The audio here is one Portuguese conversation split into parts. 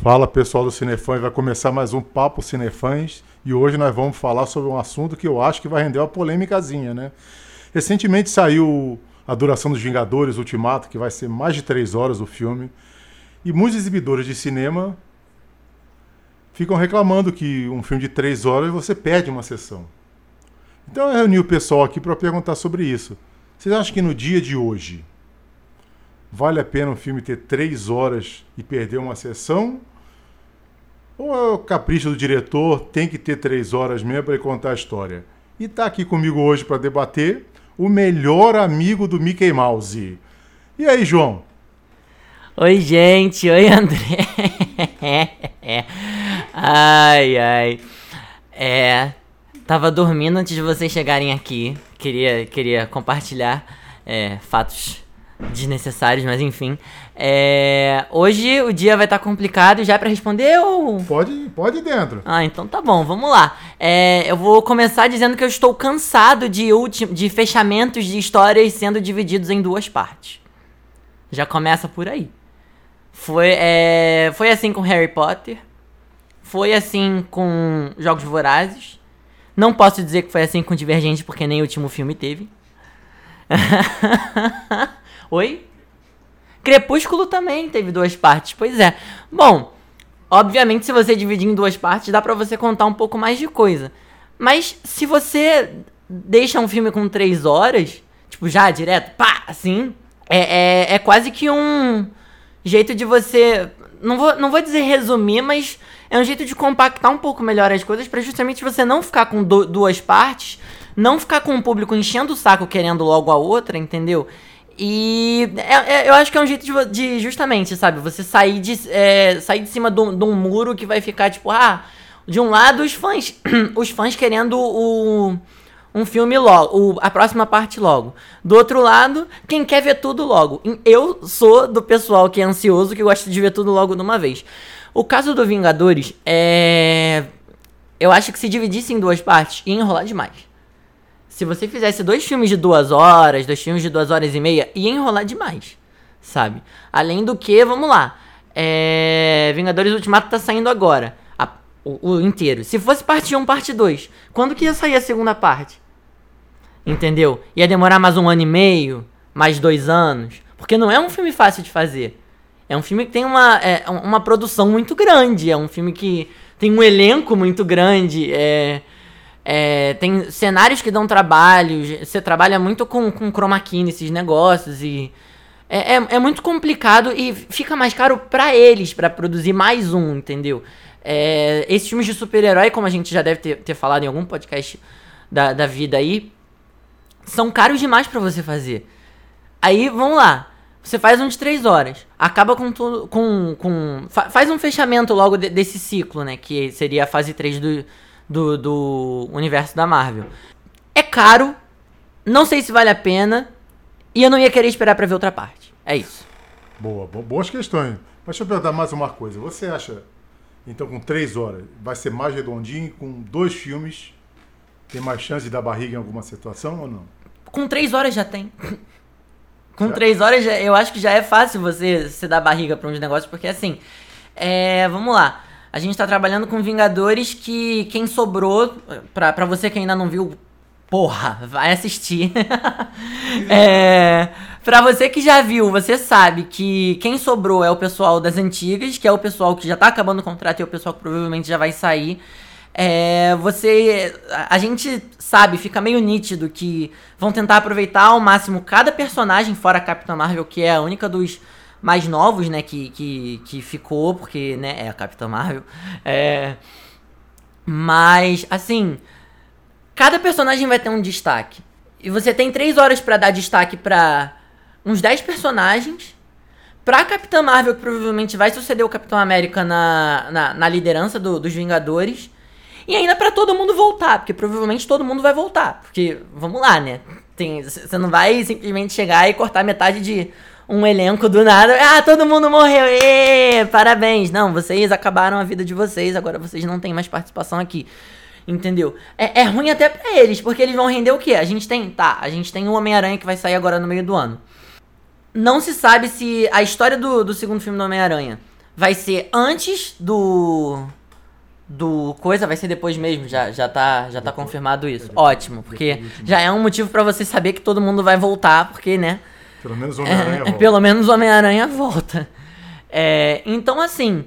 Fala pessoal do Cinefãs, vai começar mais um Papo Cinefãs e hoje nós vamos falar sobre um assunto que eu acho que vai render uma polêmicazinha, né? Recentemente saiu a duração dos Vingadores Ultimato, que vai ser mais de três horas o filme, e muitos exibidores de cinema ficam reclamando que um filme de três horas você perde uma sessão. Então eu reuni o pessoal aqui para perguntar sobre isso. Vocês acham que no dia de hoje vale a pena um filme ter três horas e perder uma sessão? Ou é o capricho do diretor, tem que ter três horas mesmo para contar a história? E está aqui comigo hoje para debater o melhor amigo do Mickey Mouse. E aí, João? Oi, gente. Oi, André. ai, ai. É. Tava dormindo antes de vocês chegarem aqui. Queria, queria compartilhar é, fatos desnecessários, mas enfim. É, hoje o dia vai estar tá complicado já para responder ou... Pode, pode ir dentro. Ah, então tá bom, vamos lá. É, eu vou começar dizendo que eu estou cansado de, de fechamentos de histórias sendo divididos em duas partes. Já começa por aí. Foi, é, foi assim com Harry Potter. Foi assim com Jogos Vorazes. Não posso dizer que foi assim com Divergente, porque nem o último filme teve. Oi? Crepúsculo também teve duas partes, pois é. Bom, obviamente se você dividir em duas partes, dá pra você contar um pouco mais de coisa. Mas se você deixa um filme com três horas, tipo, já direto, pá, assim, é, é, é quase que um jeito de você. Não vou, não vou dizer resumir, mas é um jeito de compactar um pouco melhor as coisas para justamente você não ficar com duas partes, não ficar com o público enchendo o saco querendo logo a outra, entendeu? E é, é, eu acho que é um jeito de, de justamente, sabe, você sair de, é, sair de cima de um, muro que vai ficar tipo, ah, de um lado os fãs, os fãs querendo o, um filme logo, o, a próxima parte logo. Do outro lado, quem quer ver tudo logo. Eu sou do pessoal que é ansioso, que gosta de ver tudo logo de uma vez. O caso do Vingadores é. Eu acho que se dividisse em duas partes, ia enrolar demais se você fizesse dois filmes de duas horas, dois filmes de duas horas e meia, ia enrolar demais, sabe? Além do que, vamos lá, é... Vingadores Ultimato tá saindo agora, a... o, o, inteiro. Se fosse parte 1, parte 2, quando que ia sair a segunda parte? Entendeu? Ia demorar mais um ano e meio, mais dois anos, porque não é um filme fácil de fazer. É um filme que tem uma, é, uma produção muito grande, é um filme que tem um elenco muito grande, é é, tem cenários que dão trabalho, você trabalha muito com, com chroma key nesses negócios e é, é, é muito complicado e fica mais caro para eles para produzir mais um, entendeu? É, esses filmes de super-herói, como a gente já deve ter, ter falado em algum podcast da, da vida aí, são caros demais para você fazer. Aí, vamos lá. Você faz um de três horas. Acaba com tudo. Com, com, faz um fechamento logo de, desse ciclo, né? Que seria a fase 3 do, do, do universo da Marvel. É caro, não sei se vale a pena, e eu não ia querer esperar para ver outra parte. É isso. Boa, boas questões. Mas deixa eu perguntar mais uma coisa. Você acha, então, com três horas, vai ser mais redondinho, com dois filmes, tem mais chance de dar barriga em alguma situação ou não? Com três horas já tem. Com já? três horas, eu acho que já é fácil você se dar barriga para uns negócios, porque assim, é, vamos lá. A gente tá trabalhando com Vingadores que quem sobrou, pra, pra você que ainda não viu, porra, vai assistir. é, pra você que já viu, você sabe que quem sobrou é o pessoal das antigas, que é o pessoal que já tá acabando o contrato e é o pessoal que provavelmente já vai sair. É, você. A gente sabe, fica meio nítido que vão tentar aproveitar ao máximo cada personagem, fora a Capitã Marvel, que é a única dos mais novos, né, que, que, que ficou, porque, né, é a Capitã Marvel. É... Mas, assim, cada personagem vai ter um destaque. E você tem três horas para dar destaque para uns 10 personagens. Pra Capitã Marvel, que provavelmente vai suceder o Capitão América na, na, na liderança do, dos Vingadores. E ainda para todo mundo voltar, porque provavelmente todo mundo vai voltar. Porque, vamos lá, né? Você não vai simplesmente chegar e cortar metade de um elenco do nada. Ah, todo mundo morreu! Ê, parabéns! Não, vocês acabaram a vida de vocês, agora vocês não têm mais participação aqui. Entendeu? É, é ruim até pra eles, porque eles vão render o quê? A gente tem. Tá, a gente tem o Homem-Aranha que vai sair agora no meio do ano. Não se sabe se a história do, do segundo filme do Homem-Aranha vai ser antes do do coisa, vai ser depois mesmo, já já tá já tá confirmado isso. Ótimo, porque já é um motivo para você saber que todo mundo vai voltar, porque, né? Pelo menos o Homem-Aranha É, volta. pelo menos Homem-Aranha volta. É, então, assim,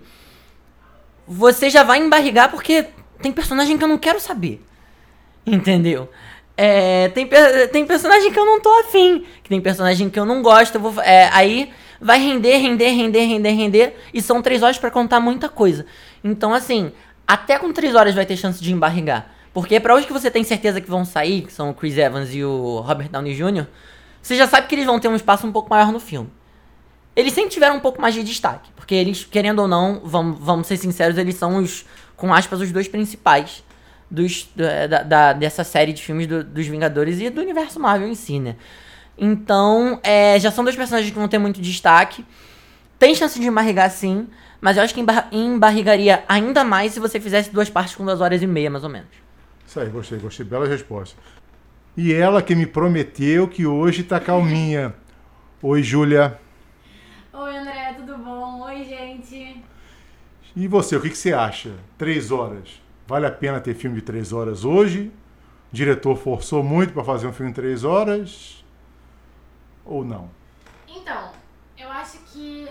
você já vai embarrigar porque tem personagem que eu não quero saber. Entendeu? É, tem, tem personagem que eu não tô afim. Que tem personagem que eu não gosto. Eu vou, é, aí vai render, render, render, render, render. E são três horas pra contar muita coisa. Então, assim, até com três horas vai ter chance de embarrigar. Porque pra hoje que você tem certeza que vão sair, que são o Chris Evans e o Robert Downey Jr., você já sabe que eles vão ter um espaço um pouco maior no filme. Eles sempre tiveram um pouco mais de destaque, porque eles, querendo ou não, vamos, vamos ser sinceros, eles são os, com aspas, os dois principais dos, da, da- dessa série de filmes do- dos Vingadores e do universo Marvel em si, né? Então, é, já são dois personagens que vão ter muito destaque. Tem chance de embarrigar sim, mas eu acho que embar- embarrigaria ainda mais se você fizesse duas partes com duas horas e meia, mais ou menos. Isso aí, gostei, gostei. Bela resposta. E ela que me prometeu que hoje tá calminha. Oi, Júlia. Oi, André, tudo bom? Oi, gente. E você, o que, que você acha? Três horas. Vale a pena ter filme de três horas hoje? O diretor forçou muito para fazer um filme de três horas? Ou não? Então, eu acho que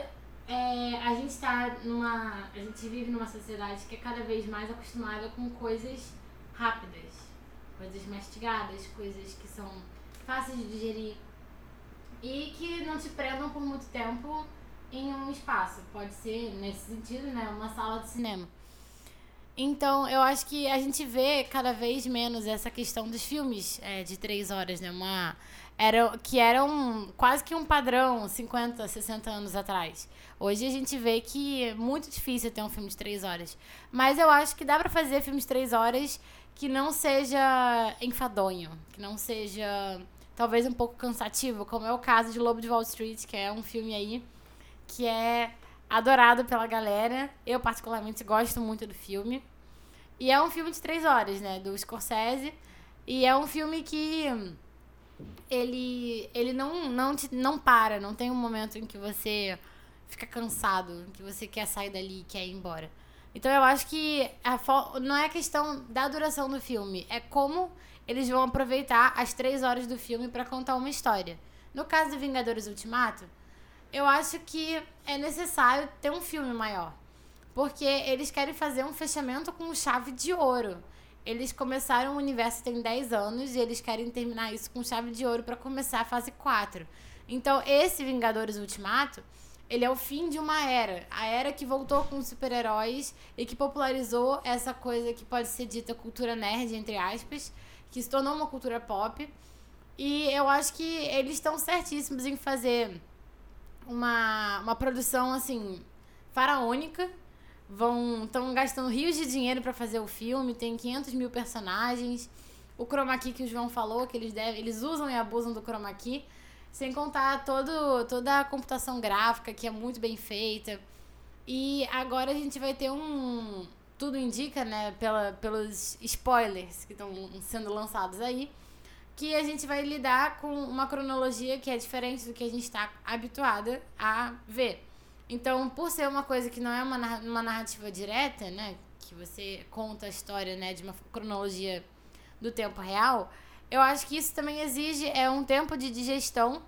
é, a gente tá numa. A gente vive numa sociedade que é cada vez mais acostumada com coisas rápidas, coisas mastigadas, coisas que são fáceis de digerir e que não te prendam por muito tempo em um espaço. Pode ser, nesse sentido, né, uma sala de cinema. Então, eu acho que a gente vê cada vez menos essa questão dos filmes é, de três horas, né? Uma, era, que era um, quase que um padrão 50, 60 anos atrás. Hoje a gente vê que é muito difícil ter um filme de três horas. Mas eu acho que dá pra fazer filmes de três horas que não seja enfadonho, que não seja talvez um pouco cansativo, como é o caso de Lobo de Wall Street, que é um filme aí que é adorado pela galera. Eu, particularmente, gosto muito do filme. E é um filme de três horas, né? Do Scorsese. E é um filme que ele, ele não, não, te, não para. Não tem um momento em que você fica cansado, que você quer sair dali quer ir embora. Então eu acho que não é questão da duração do filme, é como eles vão aproveitar as três horas do filme para contar uma história. No caso do Vingadores Ultimato, eu acho que é necessário ter um filme maior. Porque eles querem fazer um fechamento com chave de ouro. Eles começaram o universo tem 10 anos e eles querem terminar isso com chave de ouro para começar a fase 4. Então, esse Vingadores Ultimato, ele é o fim de uma era. A era que voltou com super-heróis e que popularizou essa coisa que pode ser dita cultura nerd, entre aspas, que se tornou uma cultura pop. E eu acho que eles estão certíssimos em fazer uma, uma produção assim faraônica. Vão estão gastando rios de dinheiro para fazer o filme. Tem 500 mil personagens. O chroma key que o João falou que eles devem, eles usam e abusam do chroma key, sem contar todo, toda a computação gráfica que é muito bem feita. E agora a gente vai ter um tudo indica, né, pela, pelos spoilers que estão sendo lançados aí, que a gente vai lidar com uma cronologia que é diferente do que a gente está habituada a ver. Então, por ser uma coisa que não é uma, uma narrativa direta, né, que você conta a história, né, de uma cronologia do tempo real, eu acho que isso também exige é um tempo de digestão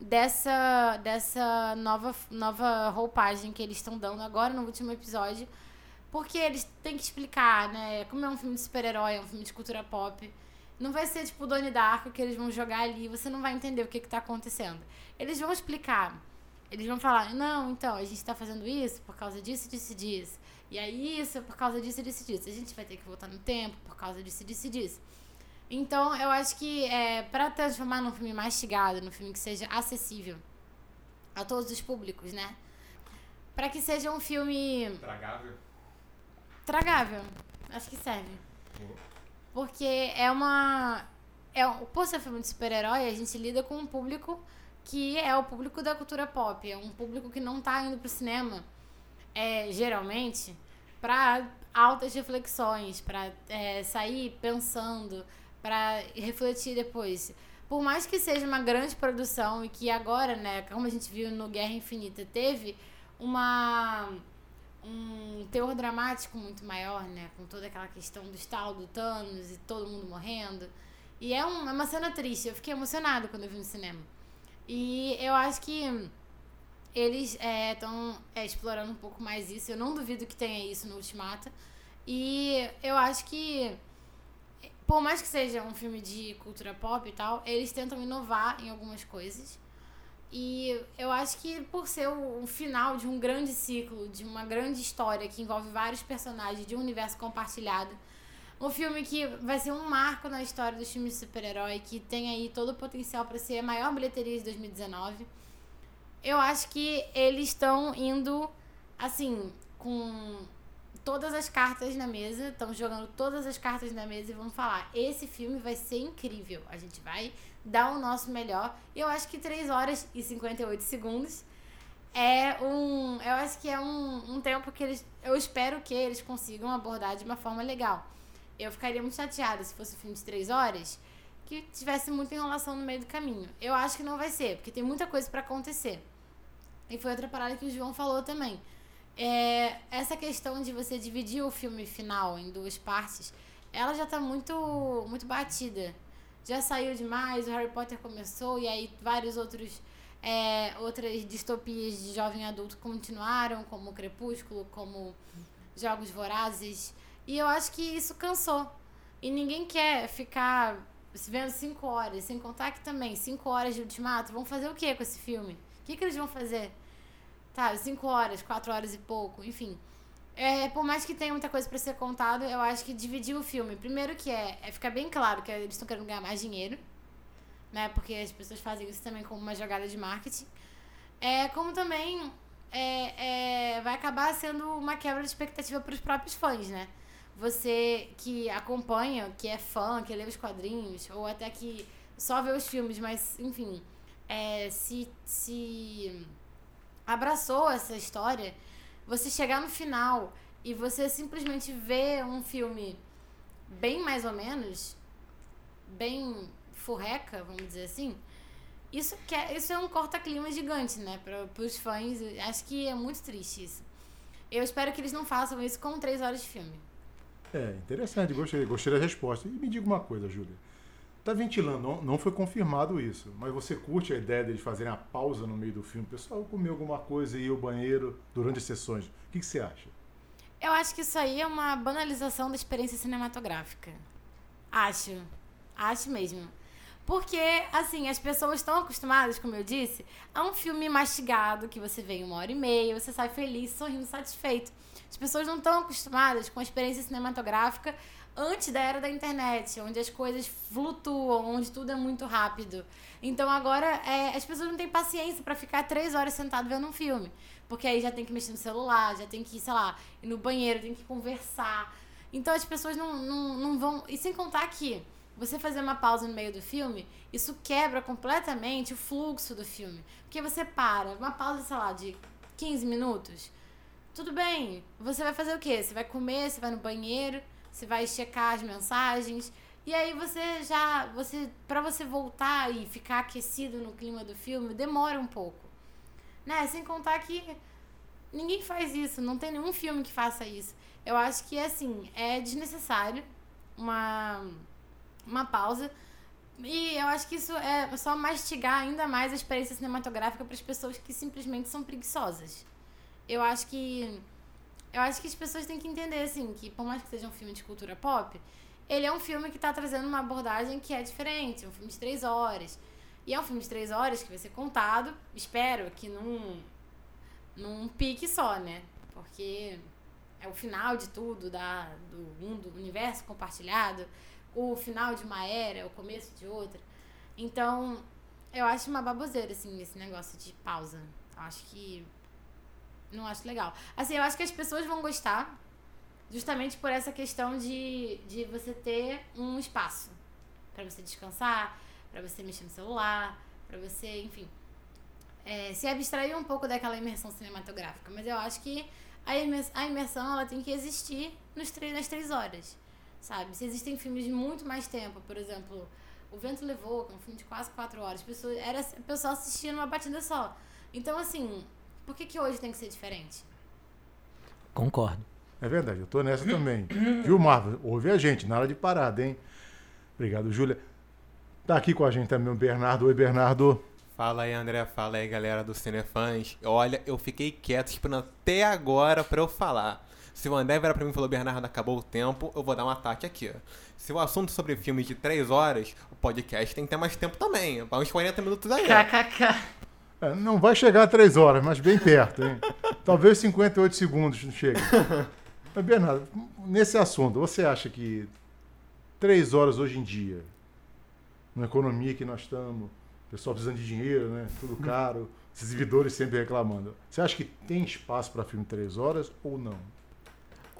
dessa dessa nova nova roupagem que eles estão dando agora no último episódio, porque eles têm que explicar, né, como é um filme de super-herói, é um filme de cultura pop. Não vai ser tipo Donnie Darko que eles vão jogar ali você não vai entender o que, que tá acontecendo. Eles vão explicar. Eles vão falar, não, então, a gente tá fazendo isso por causa disso, disso disso. E aí isso é por causa disso, disso disso. A gente vai ter que voltar no tempo por causa disso, disso disso. Então, eu acho que é, para transformar num filme mastigado, num filme que seja acessível a todos os públicos, né? Para que seja um filme Tragável. tragável. Acho que serve. Porque é uma. É, por ser filme de super-herói, a gente lida com um público que é o público da cultura pop. É um público que não tá indo pro cinema, é, geralmente, para altas reflexões, para sair pensando, para refletir depois. Por mais que seja uma grande produção e que agora, né, como a gente viu no Guerra Infinita, teve uma um teor dramático muito maior, né? Com toda aquela questão do estalo do Thanos e todo mundo morrendo. E é, um, é uma cena triste. Eu fiquei emocionada quando eu vi no cinema. E eu acho que eles estão é, é, explorando um pouco mais isso. Eu não duvido que tenha isso no Ultimata. E eu acho que, por mais que seja um filme de cultura pop e tal, eles tentam inovar em algumas coisas. E eu acho que por ser o, final de um grande ciclo, de uma grande história que envolve vários personagens, de um universo compartilhado, um filme que vai ser um marco na história dos filmes de super-herói, que tem aí todo o potencial para ser a maior bilheteria de 2019. Eu acho que eles estão indo, assim, com todas as cartas na mesa, estão jogando todas as cartas na mesa e vão falar: esse filme vai ser incrível. A gente vai dar o nosso melhor. E eu acho que 3 horas e 58 segundos é um. Eu acho que é um, um tempo que eles. Eu espero que eles consigam abordar de uma forma legal. Eu ficaria muito chateada se fosse um filme de 3 horas que tivesse muita enrolação no meio do caminho. Eu acho que não vai ser, porque tem muita coisa para acontecer. E foi outra parada que o João falou também. É, essa questão de você dividir o filme final em duas partes, ela já tá muito, muito batida já saiu demais, o Harry Potter começou e aí vários outros é, outras distopias de jovem adulto continuaram, como Crepúsculo, como Jogos Vorazes. E eu acho que isso cansou. E ninguém quer ficar vendo cinco horas, sem contar que também cinco horas de ultimato, vão fazer o que com esse filme? O que, que eles vão fazer? Tá, cinco horas, quatro horas e pouco, enfim. É, por mais que tenha muita coisa para ser contado, eu acho que dividir o filme, primeiro que é, é ficar bem claro que eles estão querendo ganhar mais dinheiro, né? Porque as pessoas fazem isso também como uma jogada de marketing. É, como também é, é, vai acabar sendo uma quebra de expectativa para os próprios fãs, né? Você que acompanha, que é fã, que lê os quadrinhos, ou até que só vê os filmes, mas, enfim, é, se, se abraçou essa história você chegar no final e você simplesmente ver um filme bem mais ou menos, bem furreca, vamos dizer assim, isso, que é, isso é um corta-clima gigante, né? Para os fãs. Acho que é muito triste isso. Eu espero que eles não façam isso com três horas de filme. É, interessante, gostei, gostei da resposta. E me diga uma coisa, Júlia. Tá ventilando, não, não foi confirmado isso, mas você curte a ideia deles fazerem a pausa no meio do filme? Pessoal comeu alguma coisa e ir ao banheiro durante as sessões. O que, que você acha? Eu acho que isso aí é uma banalização da experiência cinematográfica. Acho. Acho mesmo. Porque, assim, as pessoas estão acostumadas, como eu disse, a um filme mastigado que você vê em uma hora e meia, você sai feliz, sorrindo, satisfeito. As pessoas não estão acostumadas com a experiência cinematográfica antes da era da internet, onde as coisas flutuam, onde tudo é muito rápido. Então agora é, as pessoas não têm paciência para ficar três horas sentado vendo um filme. Porque aí já tem que mexer no celular, já tem que, sei lá, ir no banheiro, tem que conversar. Então as pessoas não, não, não vão. E sem contar que você fazer uma pausa no meio do filme, isso quebra completamente o fluxo do filme. Porque você para, uma pausa, sei lá, de 15 minutos. Tudo bem, você vai fazer o quê? Você vai comer, você vai no banheiro você vai checar as mensagens. E aí você já, você para você voltar e ficar aquecido no clima do filme, demora um pouco. Né? Sem contar que ninguém faz isso, não tem nenhum filme que faça isso. Eu acho que assim, é desnecessário uma uma pausa. E eu acho que isso é só mastigar ainda mais a experiência cinematográfica para as pessoas que simplesmente são preguiçosas. Eu acho que eu acho que as pessoas têm que entender, assim, que por mais que seja um filme de cultura pop, ele é um filme que está trazendo uma abordagem que é diferente, é um filme de três horas. E é um filme de três horas que vai ser contado, espero que num, num pique só, né? Porque é o final de tudo, da, do mundo, do universo compartilhado, o final de uma era, o começo de outra. Então, eu acho uma baboseira, assim, esse negócio de pausa. Eu acho que não acho legal. Assim, eu acho que as pessoas vão gostar justamente por essa questão de, de você ter um espaço para você descansar, para você mexer no celular, para você, enfim, é, se abstrair um pouco daquela imersão cinematográfica. Mas eu acho que a imersão, a imersão ela tem que existir nos três, nas três horas, sabe? Se existem filmes de muito mais tempo, por exemplo, O Vento Levou, que é um filme de quase quatro horas, pessoas, era, pessoal assistia numa batida só. Então, assim, por que, que hoje tem que ser diferente? Concordo. É verdade, eu tô nessa também. Viu, Marvel? Ouve a gente, nada de parada, hein? Obrigado, Júlia. Tá aqui com a gente também o Bernardo. Oi, Bernardo. Fala aí, André. Fala aí, galera do Cinefãs. Olha, eu fiquei quieto esperando até agora pra eu falar. Se o André virar pra mim e falou, Bernardo, acabou o tempo, eu vou dar um ataque aqui. Se o assunto sobre filmes de 3 horas, o podcast tem que ter mais tempo também. Vai uns 40 minutos aí. KKK. É, não vai chegar a 3 horas, mas bem perto, hein? Talvez 58 segundos não chegue. Mas, Bernardo, nesse assunto, você acha que 3 horas hoje em dia, na economia que nós estamos, o pessoal precisando de dinheiro, né? Tudo caro, os exibidores sempre reclamando. Você acha que tem espaço para filme 3 horas ou não?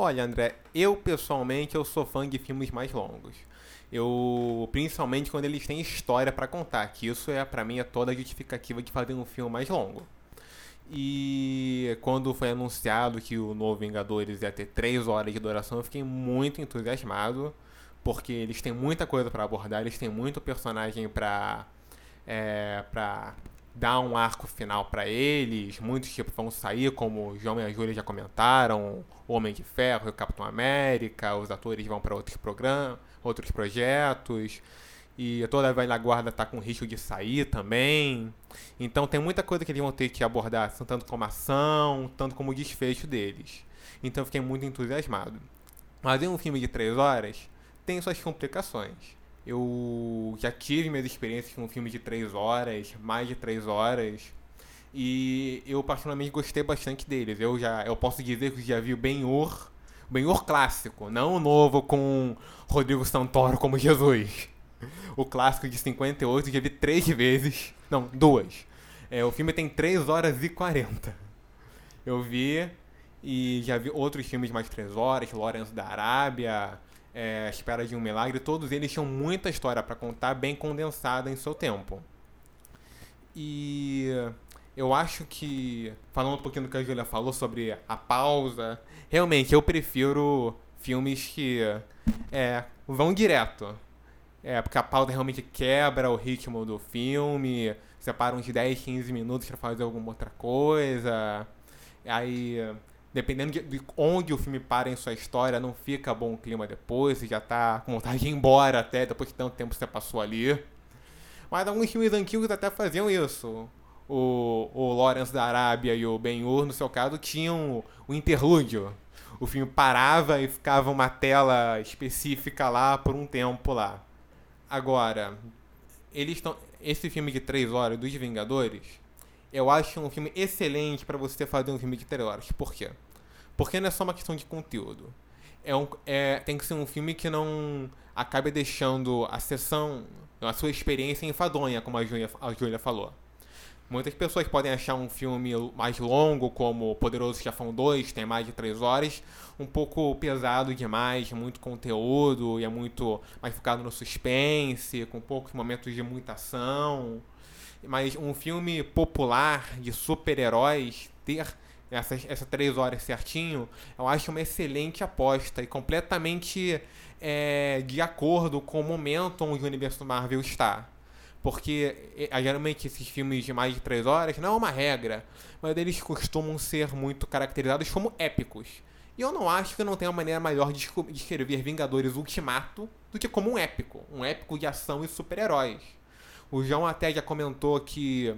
Olha, André, eu pessoalmente eu sou fã de filmes mais longos. Eu, principalmente quando eles têm história para contar, que isso é para mim é toda a justificativa de fazer um filme mais longo. E quando foi anunciado que o novo Vingadores ia ter 3 horas de duração, eu fiquei muito entusiasmado, porque eles têm muita coisa para abordar, eles têm muito personagem para é, para dar um arco final para eles. Muitos tipos vão sair, como o João e a Júlia já comentaram, o Homem de Ferro, o Capitão América, os atores vão para outros programas, outros projetos. E toda a velha guarda está com risco de sair também. Então tem muita coisa que eles vão ter que abordar, tanto como ação, tanto como desfecho deles. Então eu fiquei muito entusiasmado. Mas em um filme de três horas, tem suas complicações. Eu já tive minhas experiências com um filme de três horas, mais de três horas, e eu particularmente gostei bastante deles. Eu já eu posso dizer que já vi o Ben-Hur, o Ben-Hur clássico, não o novo com Rodrigo Santoro como Jesus. O clássico de 58 já vi três vezes, não, duas. É, o filme tem 3 horas e 40. Eu vi e já vi outros filmes mais 3 horas, Lawrence da Arábia, é, Espera de um Milagre, todos eles tinham muita história para contar, bem condensada em seu tempo. E eu acho que, falando um pouquinho do que a Julia falou sobre a pausa, realmente eu prefiro filmes que é, vão direto. É, porque a pausa realmente quebra o ritmo do filme, separa uns 10, 15 minutos para fazer alguma outra coisa. Aí dependendo de, de, onde o filme para em sua história, não fica bom o clima depois, você já tá com vontade de ir embora até, depois de tanto tempo você passou ali. Mas alguns filmes antigos até faziam isso. O, o Lawrence da Arábia e o Ben-Hur, no seu caso, tinham o interlúdio. O filme parava e ficava uma tela específica lá por um tempo lá. Agora, eles estão. Esse filme de 3 horas dos Vingadores, eu acho um filme excelente para você fazer um filme de 3 horas. Por quê? Porque não é só uma questão de conteúdo. É um, é, tem que ser um filme que não acabe deixando a sessão, a sua experiência enfadonha, como a Júlia, a falou. Muitas pessoas podem achar um filme mais longo, como Poderoso Chefão 2, tem mais de 3 horas, um pouco pesado demais, muito conteúdo, e é muito mais focado no suspense, com poucos momentos de muita ação mas um filme popular de super-heróis ter essas, essas três horas certinho, eu acho uma excelente aposta e completamente é, de acordo com o momento onde o universo Marvel está. Porque geralmente esses filmes de mais de três horas não é uma regra, mas eles costumam ser muito caracterizados como épicos. E eu não acho que não tem uma maneira melhor de escrever Vingadores Ultimato do que como um épico, um épico de ação e super-heróis. O João até já comentou que.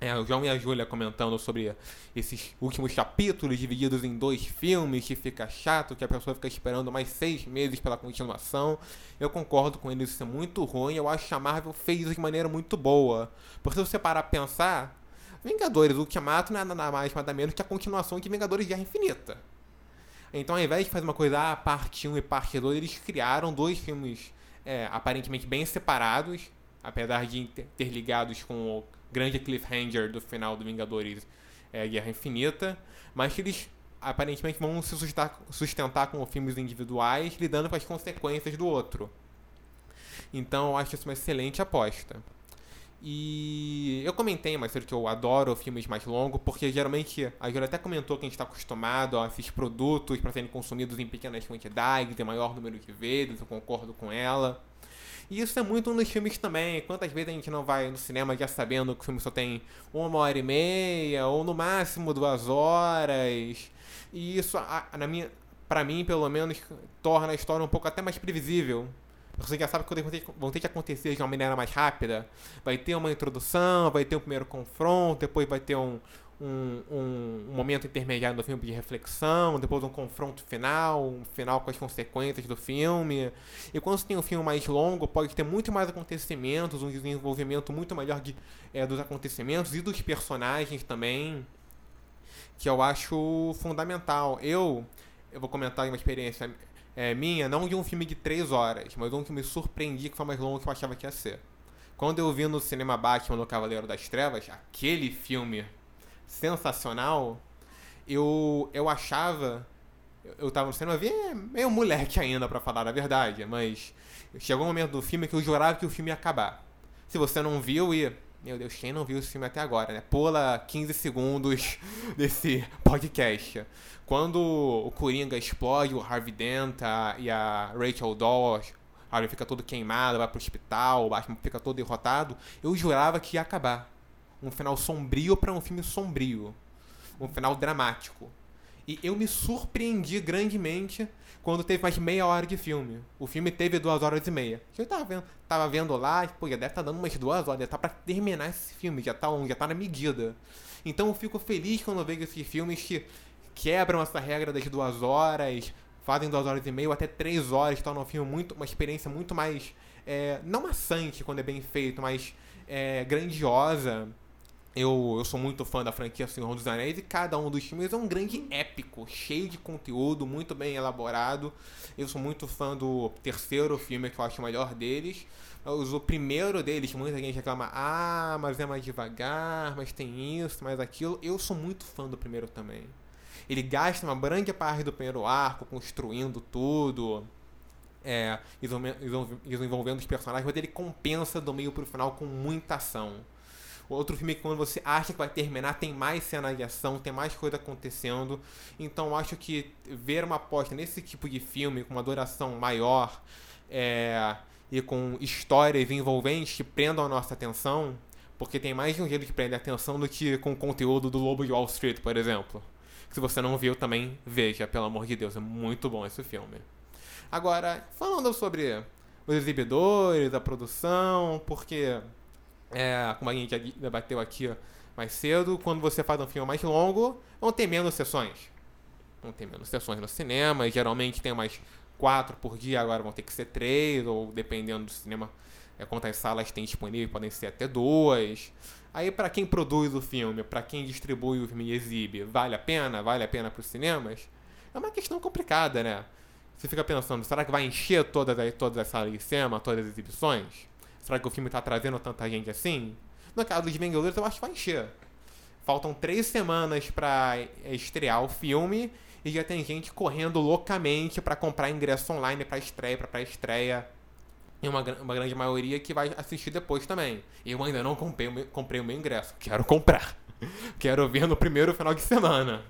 É, o João e a Júlia comentando sobre esses últimos capítulos divididos em dois filmes, que fica chato, que a pessoa fica esperando mais seis meses pela continuação. Eu concordo com eles, isso é muito ruim. Eu acho que a Marvel fez isso de maneira muito boa. Porque se você parar a pensar, Vingadores Ultimato não é nada mais, nada menos que a continuação de Vingadores Guerra Infinita. Então, ao invés de fazer uma coisa, ah, parte 1 e parte 2, eles criaram dois filmes é, aparentemente bem separados, apesar de interligados com o grande cliffhanger do final do Vingadores é, Guerra Infinita, mas que eles aparentemente vão se sustentar, sustentar com filmes individuais, lidando com as consequências do outro. Então eu acho isso uma excelente aposta. E eu comentei mais cedo que eu adoro filmes mais longos, porque geralmente a Júlia até comentou que a gente está acostumado a esses produtos para serem consumidos em pequenas quantidades, em maior número de vezes, eu concordo com ela. E isso é muito nos filmes também. Quantas vezes a gente não vai no cinema já sabendo que o filme só tem uma hora e meia, ou no máximo duas horas. E isso, na minha, pra mim, pelo menos, torna a história um pouco até mais previsível. Você já sabe que vão ter que acontecer de uma maneira mais rápida. Vai ter uma introdução, vai ter um primeiro confronto, depois vai ter um, um, um, um momento intermediário do filme de reflexão, depois um confronto final, um final com as consequências do filme. E quando você tem um filme mais longo, pode ter muito mais acontecimentos, um desenvolvimento muito melhor de, é, dos acontecimentos e dos personagens também, que eu acho fundamental. Eu, eu vou comentar uma experiência é, minha, não de um filme de três horas, mas um que me surpreendi que foi mais longo que eu achava que ia ser. Quando eu vi no cinema Batman no Cavaleiro das Trevas, aquele filme sensacional, eu, eu achava. Eu, eu tava no cinema, vi meio moleque ainda, pra falar a verdade, mas chegou um momento do filme que eu jurava que o filme ia acabar. Se você não viu, e. Meu Deus, quem não viu esse filme até agora, né? Pula 15 segundos desse podcast. Quando o Coringa explode, o Harvey Dent a- e a Rachel Dawes, Harvey fica todo queimado, vai pro hospital, o Batman fica todo derrotado, eu jurava que ia acabar. Um final sombrio para um filme sombrio. Um final dramático. E eu me surpreendi grandemente quando teve mais meia hora de filme. O filme teve duas horas e meia. Eu tava vendo, tava vendo lá, pô, já deve estar dando umas duas horas, já tá pra terminar esse filme, já tá onde? Já tá na medida. Então eu fico feliz quando eu vejo esses filmes que quebram essa regra das duas horas, fazem duas horas e meia ou até três horas, tornam o filme muito, uma experiência muito mais, é, não maçante quando é bem feito, mas é, grandiosa. Eu, eu sou muito fã da franquia Senhor dos Anéis e cada um dos filmes é um grande épico, cheio de conteúdo, muito bem elaborado. Eu sou muito fã do terceiro filme, que eu acho o melhor deles. O primeiro deles, muita gente reclama, ah, mas é mais devagar, mas tem isso, mais aquilo. Eu sou muito fã do primeiro também. Ele gasta uma grande parte do primeiro arco construindo tudo, é, desenvolve- desenvolve- desenvolvendo os personagens, mas ele compensa do meio pro final com muita ação. Outro filme que quando você acha que vai terminar tem mais cena de ação, tem mais coisa acontecendo. Então acho que ver uma aposta nesse tipo de filme com uma duração maior é, e com histórias envolventes que prendam a nossa atenção, porque tem mais de um jeito de prender a atenção do que com o conteúdo do Lobo de Wall Street, por exemplo. Se você não viu, também veja, pelo amor de Deus, é muito bom esse filme. Agora, falando sobre os exibidores, a produção, porque, é, como a gente já debateu aqui mais cedo, quando você faz um filme mais longo, vão ter menos sessões. Vão ter menos sessões no cinema, geralmente tem umas quatro por dia, agora vão ter que ser três, ou dependendo do cinema, é, quantas salas tem disponível, podem ser até duas. Aí, para quem produz o filme, para quem distribui o filme e exibe, vale a pena? Vale a pena para os cinemas? É uma questão complicada, né? Você fica pensando, será que vai encher todas as, todas as salas de cinema, todas as exibições? Será que o filme tá trazendo tanta gente assim? No caso dos Vingadores, eu acho que vai encher. Faltam três semanas pra estrear o filme e já tem gente correndo loucamente pra comprar ingresso online pra estreia, pra pré-estreia. E uma, uma grande maioria que vai assistir depois também. Eu ainda não comprei comprei o meu ingresso. Quero comprar. Quero ver no primeiro final de semana.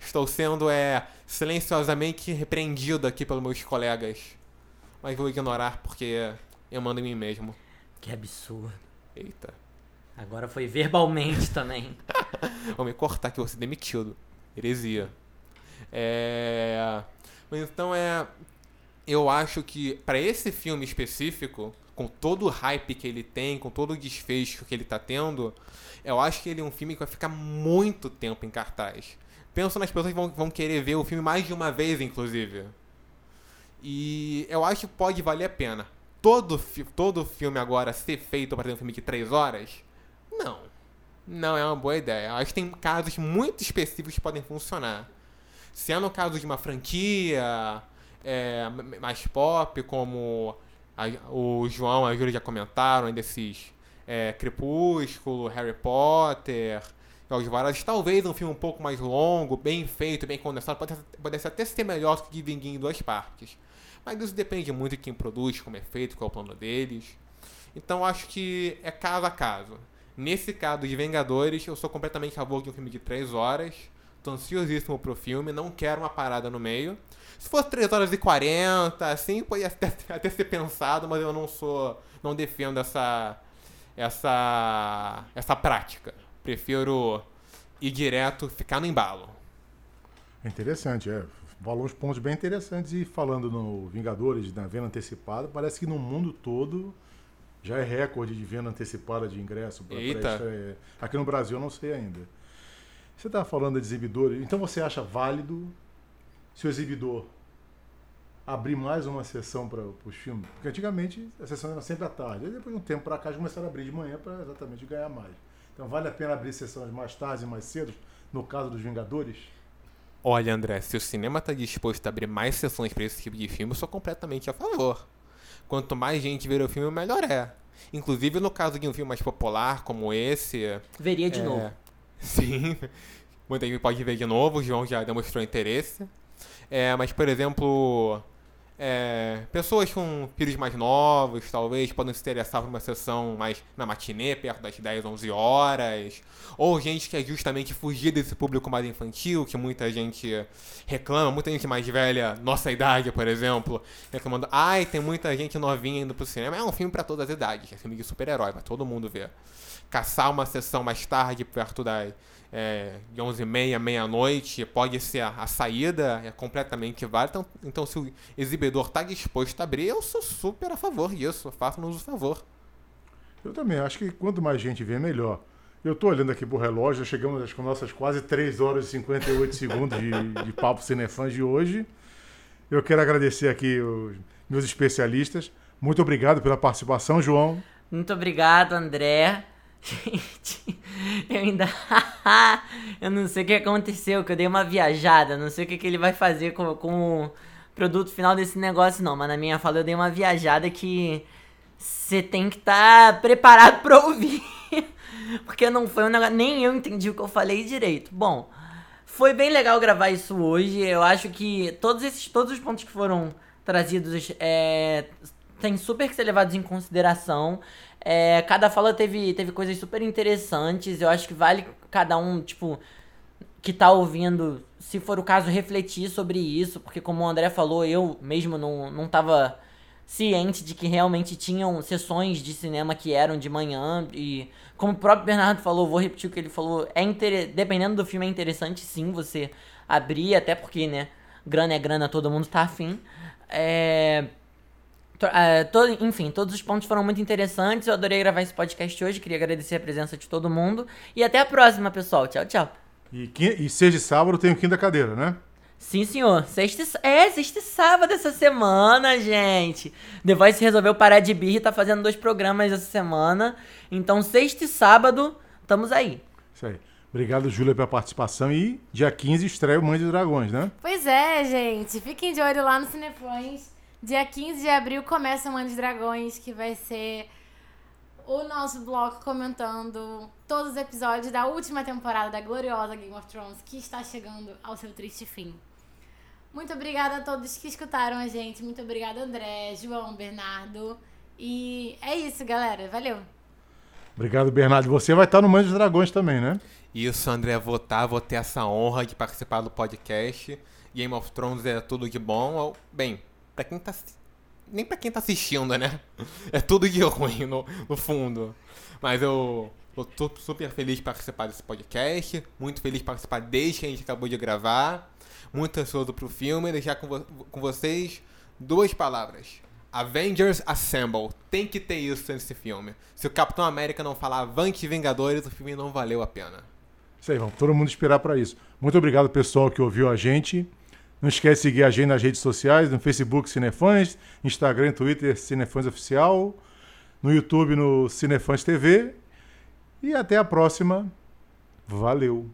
Estou sendo é, silenciosamente repreendido aqui pelos meus colegas. Mas vou ignorar porque eu mando em mim mesmo. Que absurdo. Eita. Agora foi verbalmente também. Vou me cortar que eu vou ser demitido. Heresia. É. Mas então é. Eu acho que para esse filme específico, com todo o hype que ele tem, com todo o desfecho que ele tá tendo, eu acho que ele é um filme que vai ficar muito tempo em cartaz. Penso nas pessoas que vão, vão querer ver o filme mais de uma vez, inclusive. E eu acho que pode valer a pena. Todo, todo filme agora ser feito para ter um filme de 3 horas? Não. Não é uma boa ideia. Acho que tem casos muito específicos que podem funcionar. Se é no caso de uma franquia é, mais pop, como a- o João e a Júlia já comentaram, desses é, Crepúsculo, Harry Potter, Jogos Vorazes, talvez um filme um pouco mais longo, bem feito, bem condensado, pode até ser melhor que dividir em duas partes. Mas isso depende muito de quem produz, como é feito, qual é o plano deles. Então acho que é caso a caso. Nesse caso de Vingadores, eu sou completamente a favor de um filme de 3 horas. Tô ansiosíssimo pro filme, não quero uma parada no meio. Se fosse 3 horas e 40, assim, poderia até, até ser pensado, mas eu não sou. não defendo essa. essa. essa prática. Prefiro ir direto, ficar no embalo. É interessante, é. Falou uns pontos bem interessantes e falando no Vingadores, na venda antecipada, parece que no mundo todo já é recorde de venda antecipada de ingresso. Pra, Eita. pra estreia. Aqui no Brasil eu não sei ainda. Você estava falando de exibidores, então você acha válido se o exibidor abrir mais uma sessão para os filmes? Porque antigamente a sessão era sempre à tarde, aí depois de um tempo para cá eles começaram a abrir de manhã para exatamente ganhar mais. Então vale a pena abrir sessões mais tarde e mais cedo, no caso dos Vingadores? Olha, André, se o cinema está disposto a abrir mais sessões para esse tipo de filme, eu sou completamente a favor. Quanto mais gente ver o filme, melhor é. Inclusive, no caso de um filme mais popular como esse. Veria de é, novo. Sim. Muita gente pode ver de novo, o João já demonstrou interesse. É, mas, por exemplo, é, pessoas com filhos mais novos, talvez, podem se interessar por uma sessão mais na matinê, perto das 10, 11 horas. Ou gente que é justamente fugir desse público mais infantil, que muita gente reclama, muita gente mais velha, nossa idade, por exemplo, reclamando, ai, tem muita gente novinha indo pro cinema. É um filme para todas as idades, é filme de super-herói, vai todo mundo ver. Caçar uma sessão mais tarde, perto das é, de 11h30, meia-noite, pode ser a, a, saída, é completamente válida. Então, então, se o exibidor está disposto a abrir, eu sou super a favor disso, faça-nos o favor. Eu também, acho que quanto mais gente vê, melhor. Eu estou olhando aqui pro relógio, já chegamos às nossas quase 3 horas e 58 segundos de, de papo cinefãs de hoje. Eu quero agradecer aqui os meus especialistas. Muito obrigado pela participação, João. Muito obrigado, André. Gente, eu ainda. eu não sei o que aconteceu, que eu dei uma viajada. Não sei o que, que ele vai fazer com, com o produto final desse negócio, não. Mas na minha fala eu dei uma viajada que você tem que estar tá preparado pra ouvir. Porque não foi um negócio. Nem eu entendi o que eu falei direito. Bom, foi bem legal gravar isso hoje. Eu acho que todos esses todos os pontos que foram trazidos é, tem super que ser levados em consideração. É, cada fala teve, teve coisas super interessantes. Eu acho que vale cada um, tipo, que tá ouvindo, se for o caso, refletir sobre isso. Porque, como o André falou, eu mesmo não, não tava ciente de que realmente tinham sessões de cinema que eram de manhã. E, como o próprio Bernardo falou, vou repetir o que ele falou: é inter... dependendo do filme, é interessante sim você abrir, até porque, né? Grana é grana, todo mundo tá afim. É. Uh, todo, enfim, todos os pontos foram muito interessantes. Eu adorei gravar esse podcast hoje. Queria agradecer a presença de todo mundo. E até a próxima, pessoal. Tchau, tchau. E, e sexta e sábado tem o quinta cadeira, né? Sim, senhor. Sexta, é, sexta e sábado essa semana, gente. The Voice resolveu parar de birra e tá fazendo dois programas essa semana. Então, sexta e sábado, estamos aí. Isso aí. Obrigado, Júlia, pela participação. E dia 15 estreia o Mãe de Dragões, né? Pois é, gente. Fiquem de olho lá no Cinefões. Dia 15 de abril começa o Mãe de Dragões, que vai ser o nosso bloco comentando todos os episódios da última temporada da gloriosa Game of Thrones, que está chegando ao seu triste fim. Muito obrigada a todos que escutaram a gente. Muito obrigada, André, João, Bernardo. E é isso, galera. Valeu. Obrigado, Bernardo. Você vai estar no Mãe dos Dragões também, né? Isso, André, vou estar, vou ter essa honra de participar do podcast. Game of Thrones é tudo de bom. Bem, pra quem tá. Nem pra quem tá assistindo, né? É tudo de ruim no, no fundo. Mas eu, eu tô super feliz de participar desse podcast. Muito feliz de participar desde que a gente acabou de gravar. Muito ansioso pro filme. Deixar com, vo com vocês duas palavras. Avengers Assemble. Tem que ter isso nesse filme. Se o Capitão América não falar Avante Vingadores, o filme não valeu a pena. Isso aí, vamos todo mundo esperar para isso. Muito obrigado, pessoal, que ouviu a gente. Não esquece de seguir a gente nas redes sociais, no Facebook Cinefãs, Instagram Twitter Cinefãs Oficial, no YouTube no Cinefãs TV. E até a próxima. Valeu!